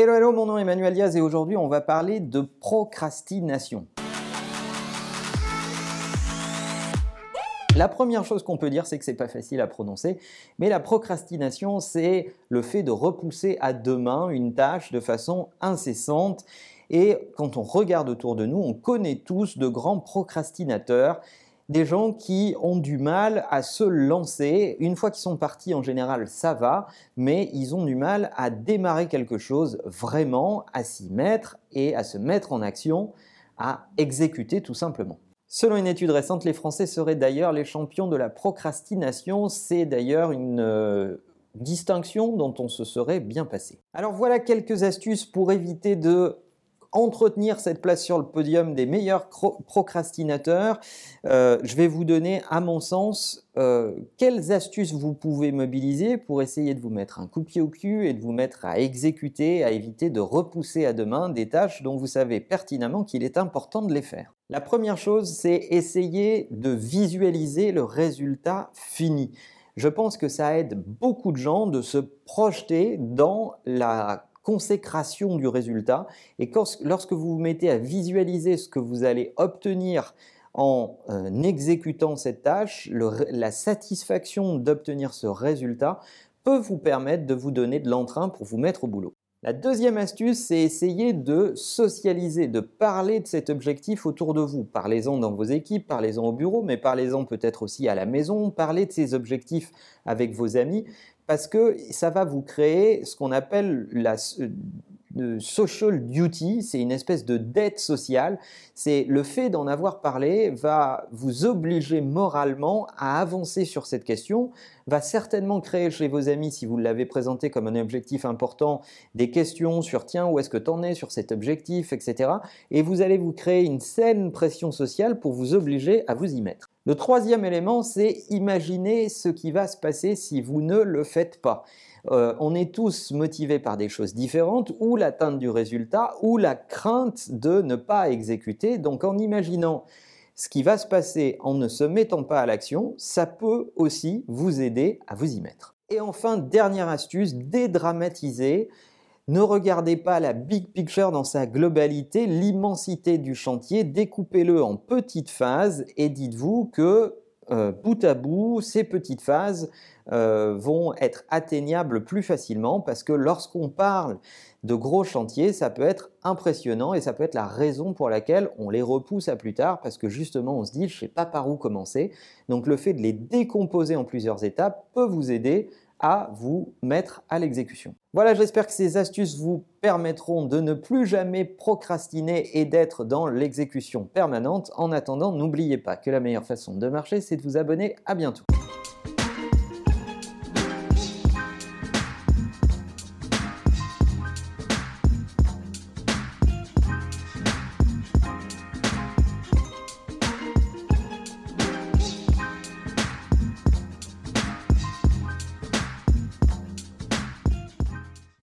Hello, hello, mon nom est Emmanuel Diaz et aujourd'hui on va parler de procrastination. La première chose qu'on peut dire, c'est que c'est pas facile à prononcer, mais la procrastination, c'est le fait de repousser à demain une tâche de façon incessante. Et quand on regarde autour de nous, on connaît tous de grands procrastinateurs des gens qui ont du mal à se lancer. Une fois qu'ils sont partis, en général, ça va, mais ils ont du mal à démarrer quelque chose vraiment, à s'y mettre et à se mettre en action, à exécuter tout simplement. Selon une étude récente, les Français seraient d'ailleurs les champions de la procrastination. C'est d'ailleurs une euh, distinction dont on se serait bien passé. Alors voilà quelques astuces pour éviter de entretenir cette place sur le podium des meilleurs procrastinateurs, euh, je vais vous donner, à mon sens, euh, quelles astuces vous pouvez mobiliser pour essayer de vous mettre un coup de pied au cul et de vous mettre à exécuter, à éviter de repousser à demain des tâches dont vous savez pertinemment qu'il est important de les faire. La première chose, c'est essayer de visualiser le résultat fini. Je pense que ça aide beaucoup de gens de se projeter dans la consécration du résultat. Et lorsque vous vous mettez à visualiser ce que vous allez obtenir en euh, exécutant cette tâche, la satisfaction d'obtenir ce résultat peut vous permettre de vous donner de l'entrain pour vous mettre au boulot. La deuxième astuce, c'est essayer de socialiser, de parler de cet objectif autour de vous. Parlez-en dans vos équipes, parlez-en au bureau, mais parlez-en peut-être aussi à la maison, parlez de ces objectifs avec vos amis, parce que ça va vous créer ce qu'on appelle la social duty, c'est une espèce de dette sociale. C'est le fait d'en avoir parlé va vous obliger moralement à avancer sur cette question, va certainement créer chez vos amis, si vous l'avez présenté comme un objectif important, des questions sur tiens, où est-ce que tu en es sur cet objectif, etc. Et vous allez vous créer une saine pression sociale pour vous obliger à vous y mettre. Le troisième élément, c'est imaginer ce qui va se passer si vous ne le faites pas. Euh, on est tous motivés par des choses différentes, ou l'atteinte du résultat, ou la crainte de ne pas exécuter. Donc en imaginant ce qui va se passer en ne se mettant pas à l'action, ça peut aussi vous aider à vous y mettre. Et enfin, dernière astuce, dédramatiser ne regardez pas la big picture dans sa globalité, l'immensité du chantier, découpez-le en petites phases et dites-vous que euh, bout à bout, ces petites phases euh, vont être atteignables plus facilement parce que lorsqu'on parle de gros chantiers, ça peut être impressionnant et ça peut être la raison pour laquelle on les repousse à plus tard parce que justement on se dit je ne sais pas par où commencer. Donc le fait de les décomposer en plusieurs étapes peut vous aider à vous mettre à l'exécution. Voilà, j'espère que ces astuces vous permettront de ne plus jamais procrastiner et d'être dans l'exécution permanente. En attendant, n'oubliez pas que la meilleure façon de marcher, c'est de vous abonner. À bientôt.